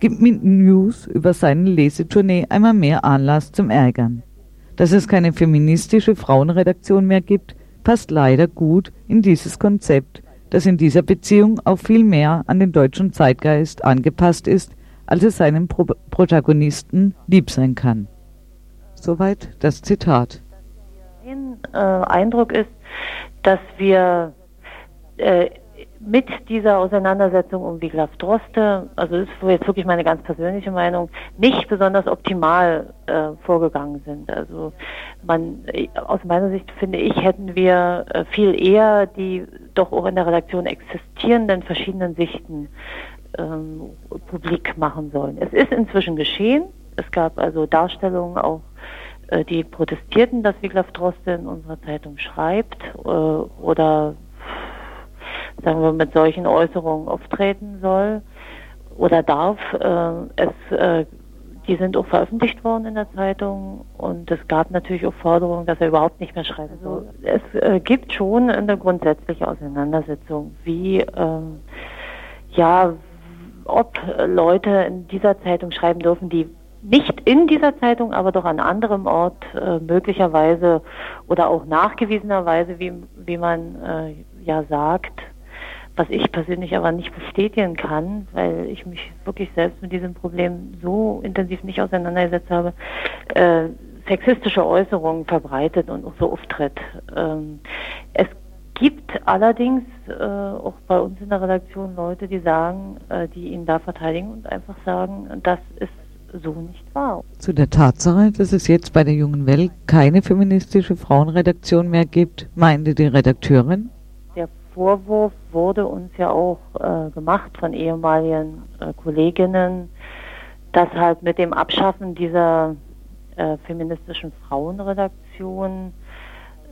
gibt mit News über seine Lesetournee einmal mehr Anlass zum Ärgern. Dass es keine feministische Frauenredaktion mehr gibt, passt leider gut in dieses Konzept das in dieser Beziehung auch viel mehr an den deutschen Zeitgeist angepasst ist, als es seinem Pro Protagonisten lieb sein kann. Soweit das Zitat.
Mein äh, Eindruck ist, dass wir äh, mit dieser Auseinandersetzung um Wiglaf Droste, also das ist jetzt wirklich meine ganz persönliche Meinung, nicht besonders optimal äh, vorgegangen sind. Also man, aus meiner Sicht finde ich, hätten wir äh, viel eher die doch auch in der Redaktion existierenden verschiedenen Sichten ähm, publik machen sollen. Es ist inzwischen geschehen. Es gab also Darstellungen auch äh, die protestierten, dass Wiglaf Droste in unserer Zeitung schreibt äh, oder sagen wir, mit solchen Äußerungen auftreten soll oder darf. Äh, es, äh, die sind auch veröffentlicht worden in der Zeitung und es gab natürlich auch Forderungen, dass er überhaupt nicht mehr schreiben soll. Also es äh, gibt schon eine grundsätzliche Auseinandersetzung, wie ähm, ja, ob Leute in dieser Zeitung schreiben dürfen, die nicht in dieser Zeitung, aber doch an anderem Ort äh, möglicherweise oder auch nachgewiesenerweise, wie, wie man äh, ja sagt, was ich persönlich aber nicht bestätigen kann, weil ich mich wirklich selbst mit diesem Problem so intensiv nicht auseinandergesetzt habe, äh, sexistische Äußerungen verbreitet und auch so auftritt. Ähm, es gibt allerdings äh, auch bei uns in der Redaktion Leute, die sagen, äh, die ihn da verteidigen und einfach sagen, das ist so nicht wahr.
Zu der Tatsache, dass es jetzt bei der Jungen Welt keine feministische Frauenredaktion mehr gibt, meinte die Redakteurin?
Vorwurf wurde uns ja auch äh, gemacht von ehemaligen äh, Kolleginnen, dass halt mit dem Abschaffen dieser äh, feministischen Frauenredaktion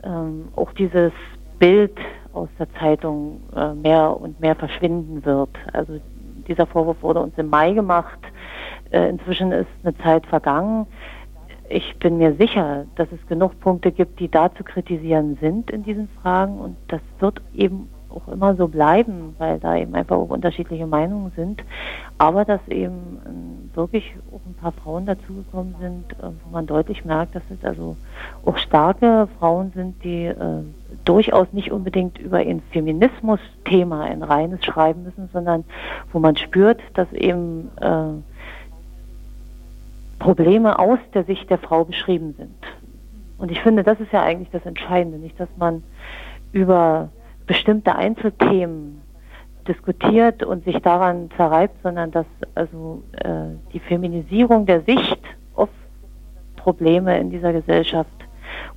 ähm, auch dieses Bild aus der Zeitung äh, mehr und mehr verschwinden wird. Also dieser Vorwurf wurde uns im Mai gemacht. Äh, inzwischen ist eine Zeit vergangen ich bin mir sicher, dass es genug Punkte gibt, die da zu kritisieren sind in diesen Fragen und das wird eben auch immer so bleiben, weil da eben einfach auch unterschiedliche Meinungen sind. Aber dass eben ähm, wirklich auch ein paar Frauen dazugekommen sind, äh, wo man deutlich merkt, dass es also auch starke Frauen sind, die äh, durchaus nicht unbedingt über ein Feminismus-Thema ein reines schreiben müssen, sondern wo man spürt, dass eben äh, Probleme aus der Sicht der Frau beschrieben sind. Und ich finde, das ist ja eigentlich das Entscheidende, nicht, dass man über bestimmte Einzelthemen diskutiert und sich daran zerreibt, sondern dass also äh, die Feminisierung der Sicht auf Probleme in dieser Gesellschaft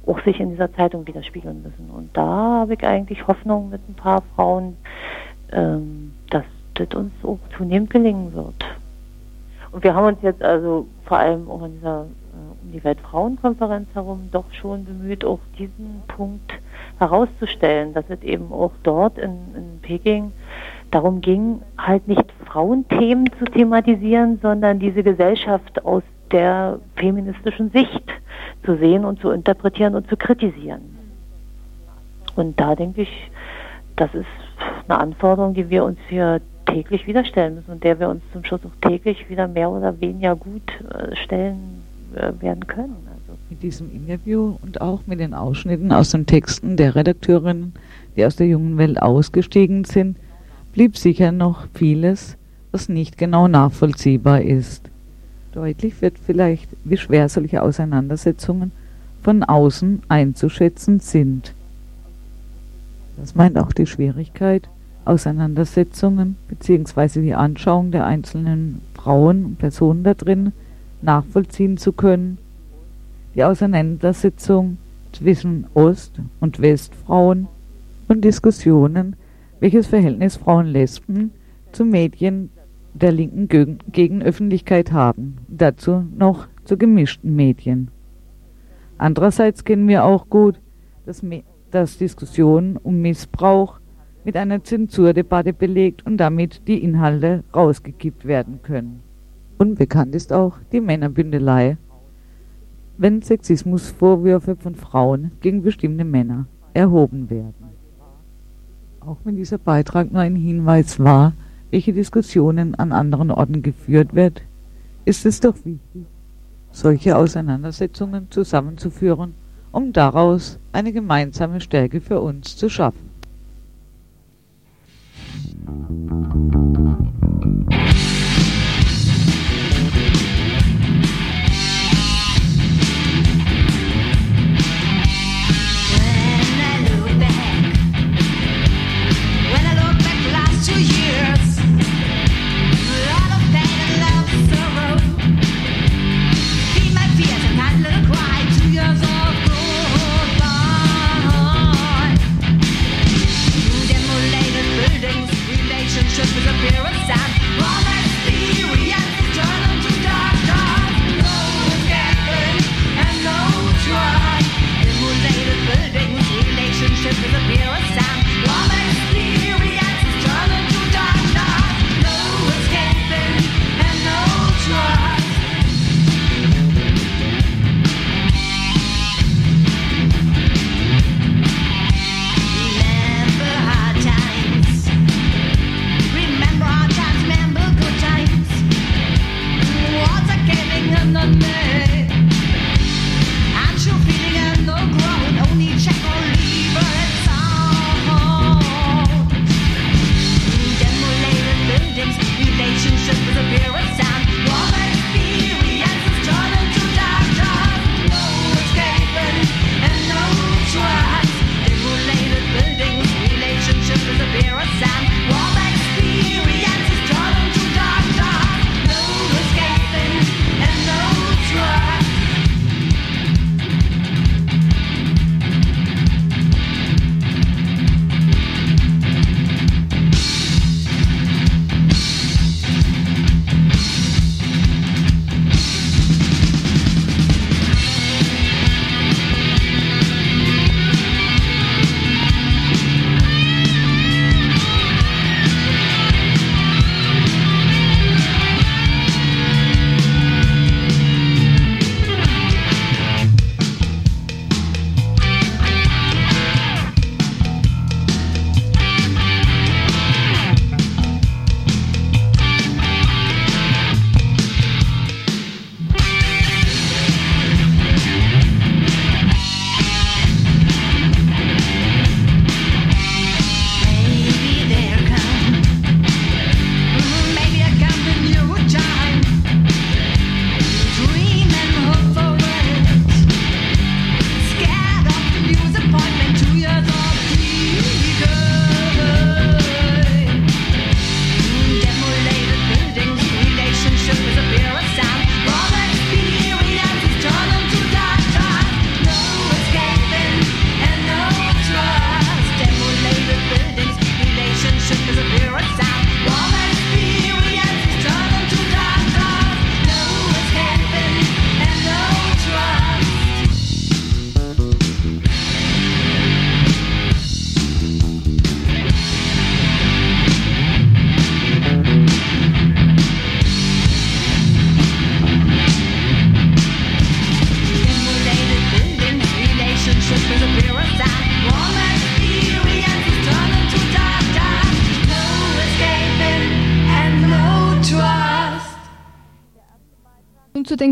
auch sich in dieser Zeitung widerspiegeln müssen. Und da habe ich eigentlich Hoffnung mit ein paar Frauen, ähm, dass das uns auch zunehmend gelingen wird. Und wir haben uns jetzt also vor allem auch in dieser äh, um die Weltfrauenkonferenz herum doch schon bemüht, auch diesen Punkt herauszustellen, dass es eben auch dort in, in Peking darum ging, halt nicht Frauenthemen zu thematisieren, sondern diese Gesellschaft aus der feministischen Sicht zu sehen und zu interpretieren und zu kritisieren. Und da denke ich, das ist eine Anforderung, die wir uns hier täglich wieder stellen müssen und der wir uns zum Schluss auch täglich wieder mehr oder weniger gut äh, stellen äh, werden können.
Mit diesem Interview und auch mit den Ausschnitten aus den Texten der Redakteurinnen, die aus der jungen Welt ausgestiegen sind, blieb sicher noch vieles, was nicht genau nachvollziehbar ist. Deutlich wird vielleicht, wie schwer solche Auseinandersetzungen von außen einzuschätzen sind. Das meint auch die Schwierigkeit, Auseinandersetzungen bzw. die Anschauung der einzelnen Frauen und Personen da drin nachvollziehen zu können. Die Auseinandersetzung zwischen Ost- und Westfrauen und Diskussionen, welches Verhältnis Frauen-Lesben zu Medien der linken Gegenöffentlichkeit haben. Dazu noch zu gemischten Medien. Andererseits kennen wir auch gut, dass, dass Diskussionen um Missbrauch mit einer Zensurdebatte belegt und damit die Inhalte rausgekippt werden können. Unbekannt ist auch die Männerbündelei, wenn Sexismusvorwürfe von Frauen gegen bestimmte Männer erhoben werden. Auch wenn dieser Beitrag nur ein Hinweis war, welche Diskussionen an anderen Orten geführt wird, ist es doch wichtig, solche Auseinandersetzungen zusammenzuführen, um daraus eine gemeinsame Stärke für uns zu schaffen.
Just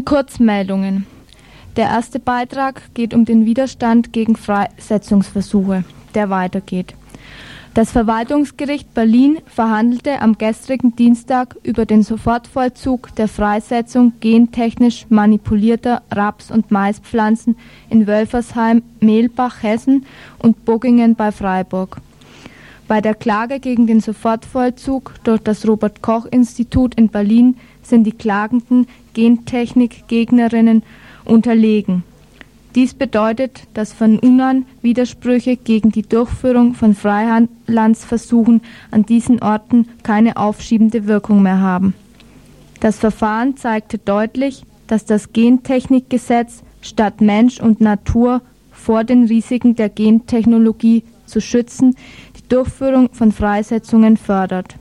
Kurzmeldungen. Der erste Beitrag geht um den Widerstand gegen Freisetzungsversuche, der weitergeht. Das Verwaltungsgericht Berlin verhandelte am gestrigen Dienstag über den Sofortvollzug der Freisetzung gentechnisch manipulierter Raps- und Maispflanzen in Wölfersheim, Mehlbach, Hessen und Boggingen bei Freiburg. Bei der Klage gegen den Sofortvollzug durch das Robert Koch Institut in Berlin sind die klagenden Gentechnik-Gegnerinnen unterlegen. Dies bedeutet, dass von UNAN Widersprüche gegen die Durchführung von Freilandsversuchen an diesen Orten keine aufschiebende Wirkung mehr haben. Das Verfahren zeigte deutlich, dass das Gentechnikgesetz statt Mensch und Natur vor den Risiken der Gentechnologie zu schützen, die Durchführung von Freisetzungen fördert.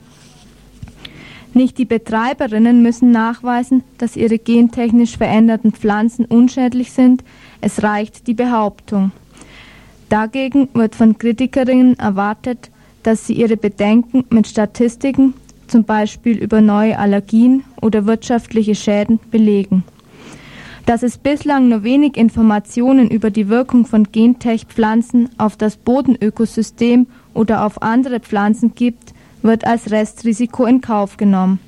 Nicht die Betreiberinnen müssen nachweisen, dass ihre gentechnisch veränderten Pflanzen unschädlich sind, es reicht die Behauptung. Dagegen wird von Kritikerinnen erwartet, dass sie ihre Bedenken mit Statistiken, zum Beispiel über neue Allergien oder wirtschaftliche Schäden, belegen. Dass es bislang nur wenig Informationen über die Wirkung von Gentech-Pflanzen auf das Bodenökosystem oder auf andere Pflanzen gibt, wird als Restrisiko in Kauf genommen.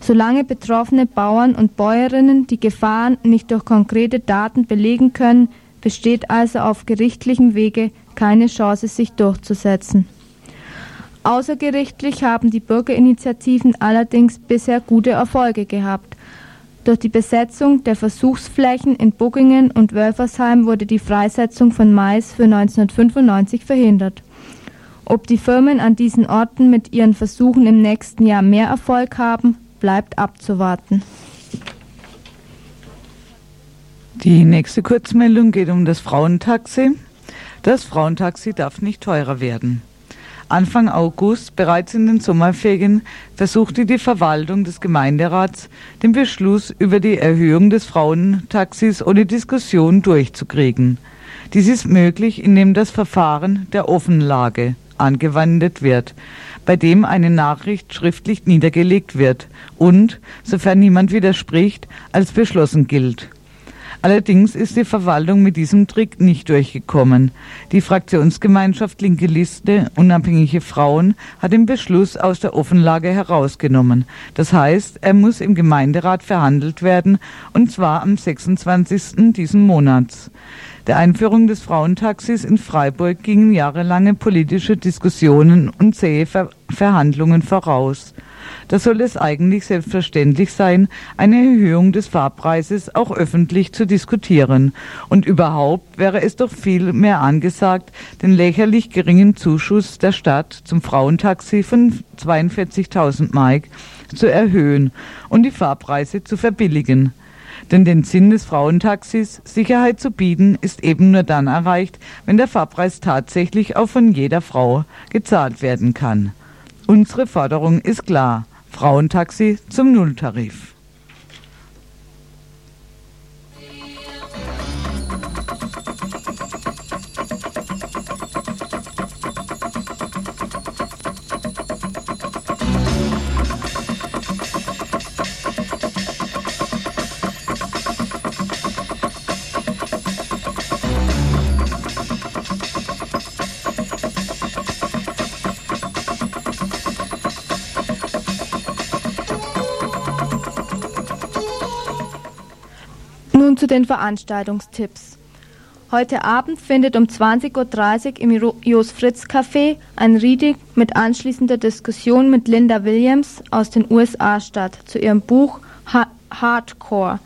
Solange betroffene Bauern und Bäuerinnen die Gefahren nicht durch konkrete Daten belegen können, besteht also auf gerichtlichem Wege keine Chance, sich durchzusetzen. Außergerichtlich haben die Bürgerinitiativen allerdings bisher gute Erfolge gehabt. Durch die Besetzung der Versuchsflächen in Buggingen und Wölfersheim wurde die Freisetzung von Mais für 1995 verhindert. Ob die Firmen an diesen Orten mit ihren Versuchen im nächsten Jahr mehr Erfolg haben, bleibt abzuwarten.
Die nächste Kurzmeldung geht um das Frauentaxi. Das Frauentaxi darf nicht teurer werden. Anfang August, bereits in den Sommerferien, versuchte die Verwaltung des Gemeinderats, den Beschluss über die Erhöhung des Frauentaxis ohne Diskussion durchzukriegen. Dies ist möglich, indem das Verfahren der Offenlage angewendet wird bei dem eine Nachricht schriftlich niedergelegt wird und, sofern niemand widerspricht, als beschlossen gilt. Allerdings ist die Verwaltung mit diesem Trick nicht durchgekommen. Die Fraktionsgemeinschaft Linke Liste Unabhängige Frauen hat den Beschluss aus der Offenlage herausgenommen. Das heißt, er muss im Gemeinderat verhandelt werden, und zwar am 26. diesen Monats. Der Einführung des Frauentaxis in Freiburg gingen jahrelange politische Diskussionen und zähe Ver Verhandlungen voraus. Da soll es eigentlich selbstverständlich sein, eine Erhöhung des Fahrpreises auch öffentlich zu diskutieren. Und überhaupt wäre es doch viel mehr angesagt, den lächerlich geringen Zuschuss der Stadt zum Frauentaxi von 42.000 Mark zu erhöhen und die Fahrpreise zu verbilligen. Denn den Sinn des Frauentaxis, Sicherheit zu bieten, ist eben nur dann erreicht, wenn der Fahrpreis tatsächlich auch von jeder Frau gezahlt werden kann. Unsere Forderung ist klar. Frauentaxi zum Nulltarif.
Den Veranstaltungstipps. Heute Abend findet um 20.30 Uhr im Jos Fritz Café ein Reading mit anschließender Diskussion mit Linda Williams aus den USA statt zu ihrem Buch ha Hardcore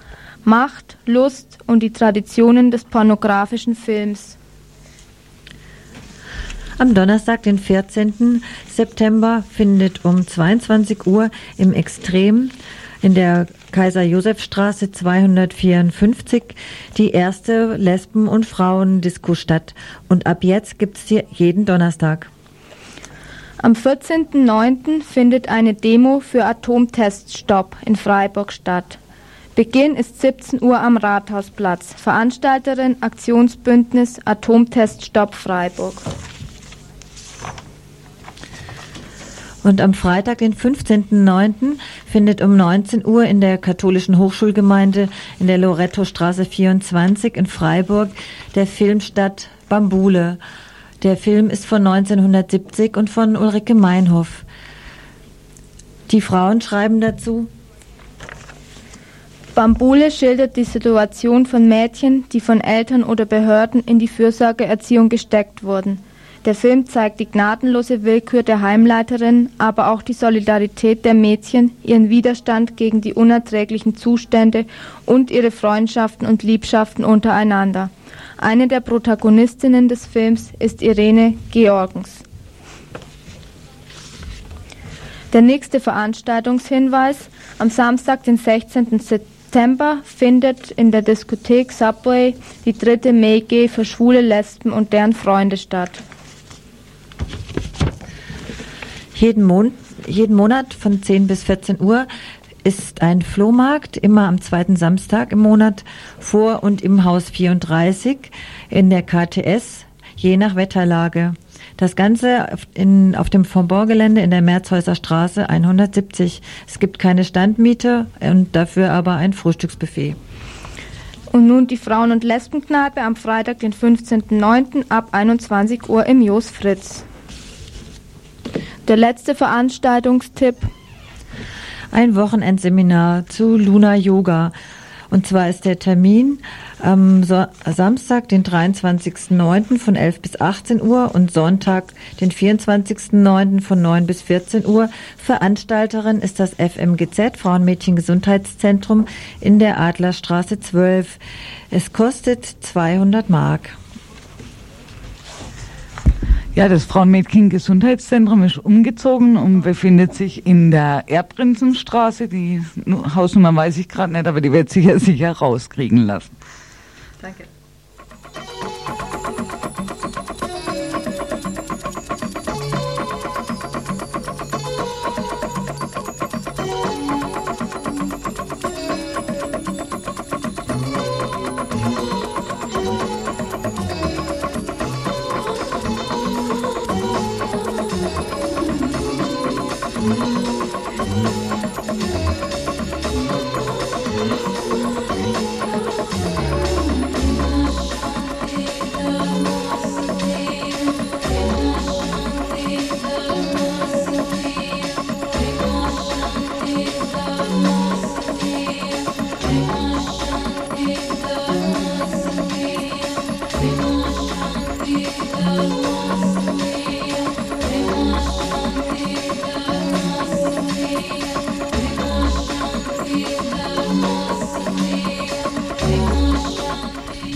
Macht, Lust und die Traditionen des pornografischen Films.
Am Donnerstag, den 14. September, findet um 22 Uhr im Extrem in der Kaiser-Josef-Straße 254 die erste Lesben- und Frauendisco statt. Und ab jetzt gibt es sie jeden Donnerstag.
Am 14.09. findet eine Demo für Atomteststopp in Freiburg statt. Beginn ist 17 Uhr am Rathausplatz. Veranstalterin Aktionsbündnis Atomteststopp Freiburg.
Und am Freitag, den 15.09., findet um 19 Uhr in der katholischen Hochschulgemeinde in der Loretto-Straße 24 in Freiburg der Film statt Bambule. Der Film ist von 1970 und von Ulrike Meinhoff. Die Frauen schreiben dazu,
Bambule schildert die Situation von Mädchen, die von Eltern oder Behörden in die Fürsorgeerziehung gesteckt wurden. Der Film zeigt die gnadenlose Willkür der Heimleiterin, aber auch die Solidarität der Mädchen, ihren Widerstand gegen die unerträglichen Zustände und ihre Freundschaften und Liebschaften untereinander. Eine der Protagonistinnen des Films ist Irene Georgens. Der nächste Veranstaltungshinweis am Samstag, den 16. September, findet in der Diskothek Subway die dritte Meige für schwule Lesben und deren Freunde statt.
Jeden, Mon jeden Monat von 10 bis 14 Uhr ist ein Flohmarkt, immer am zweiten Samstag im Monat vor und im Haus 34 in der KTS, je nach Wetterlage. Das Ganze auf, in, auf dem Fondbord-Gelände in der Merzhäuser Straße 170. Es gibt keine Standmiete und dafür aber ein Frühstücksbuffet.
Und nun die Frauen- und Lesbenkneipe am Freitag, den 15.09. ab 21 Uhr im Jos Fritz. Der letzte Veranstaltungstipp.
Ein Wochenendseminar zu Luna Yoga. Und zwar ist der Termin am Samstag, den 23.09. von 11 bis 18 Uhr und Sonntag, den 24.09. von 9 bis 14 Uhr. Veranstalterin ist das FMGZ, Frauenmädchen Gesundheitszentrum in der Adlerstraße 12. Es kostet 200 Mark.
Ja, das Frauenmädchen Gesundheitszentrum ist umgezogen und befindet sich in der Erbprinzenstraße. Die Hausnummer weiß ich gerade nicht, aber die wird sich ja sicher rauskriegen lassen.
Danke.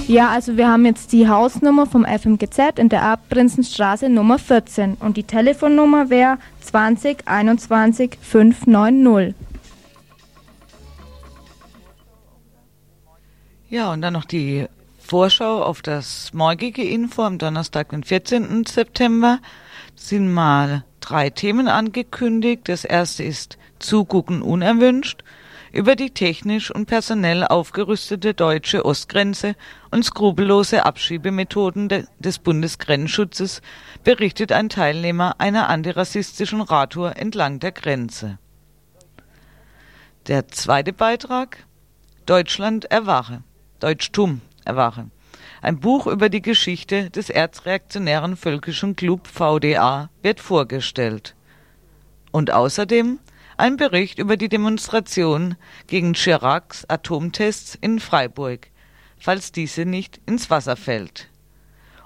Ja, also wir haben jetzt die Hausnummer vom FMGZ in der Erbprinzenstraße Nummer 14 und die Telefonnummer wäre 20 21 590.
Ja, und dann noch die Vorschau auf das morgige Info am Donnerstag, den 14. September. Es sind mal drei Themen angekündigt. Das erste ist Zugucken unerwünscht über die technisch und personell aufgerüstete deutsche Ostgrenze und skrupellose Abschiebemethoden de des Bundesgrenzschutzes berichtet ein Teilnehmer einer antirassistischen Radtour entlang der Grenze. Der zweite Beitrag Deutschland erwache, Deutschtum erwache. Ein Buch über die Geschichte des erzreaktionären Völkischen Club VDA wird vorgestellt. Und außerdem ein Bericht über die Demonstration gegen Chiracs Atomtests in Freiburg, falls diese nicht ins Wasser fällt.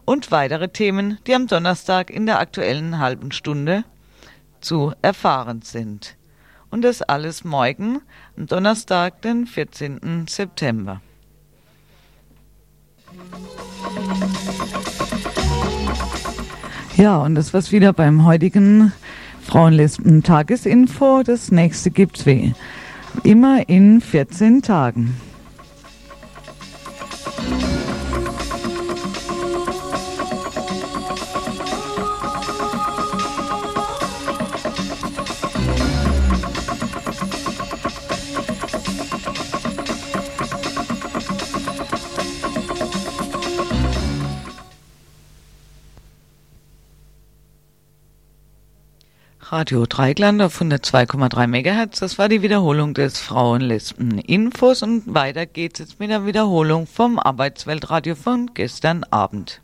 Und weitere Themen, die am Donnerstag in der aktuellen halben Stunde zu erfahren sind. Und das alles morgen, am Donnerstag, den 14. September. Ja, und das war's wieder beim heutigen Frauenlesben Tagesinfo. Das nächste gibt's wie immer in 14 Tagen. Radio Dreigland auf 102,3 MHz. Das war die Wiederholung des Frauen-Lesben-Infos und weiter geht's jetzt mit der Wiederholung vom Arbeitsweltradio von gestern Abend.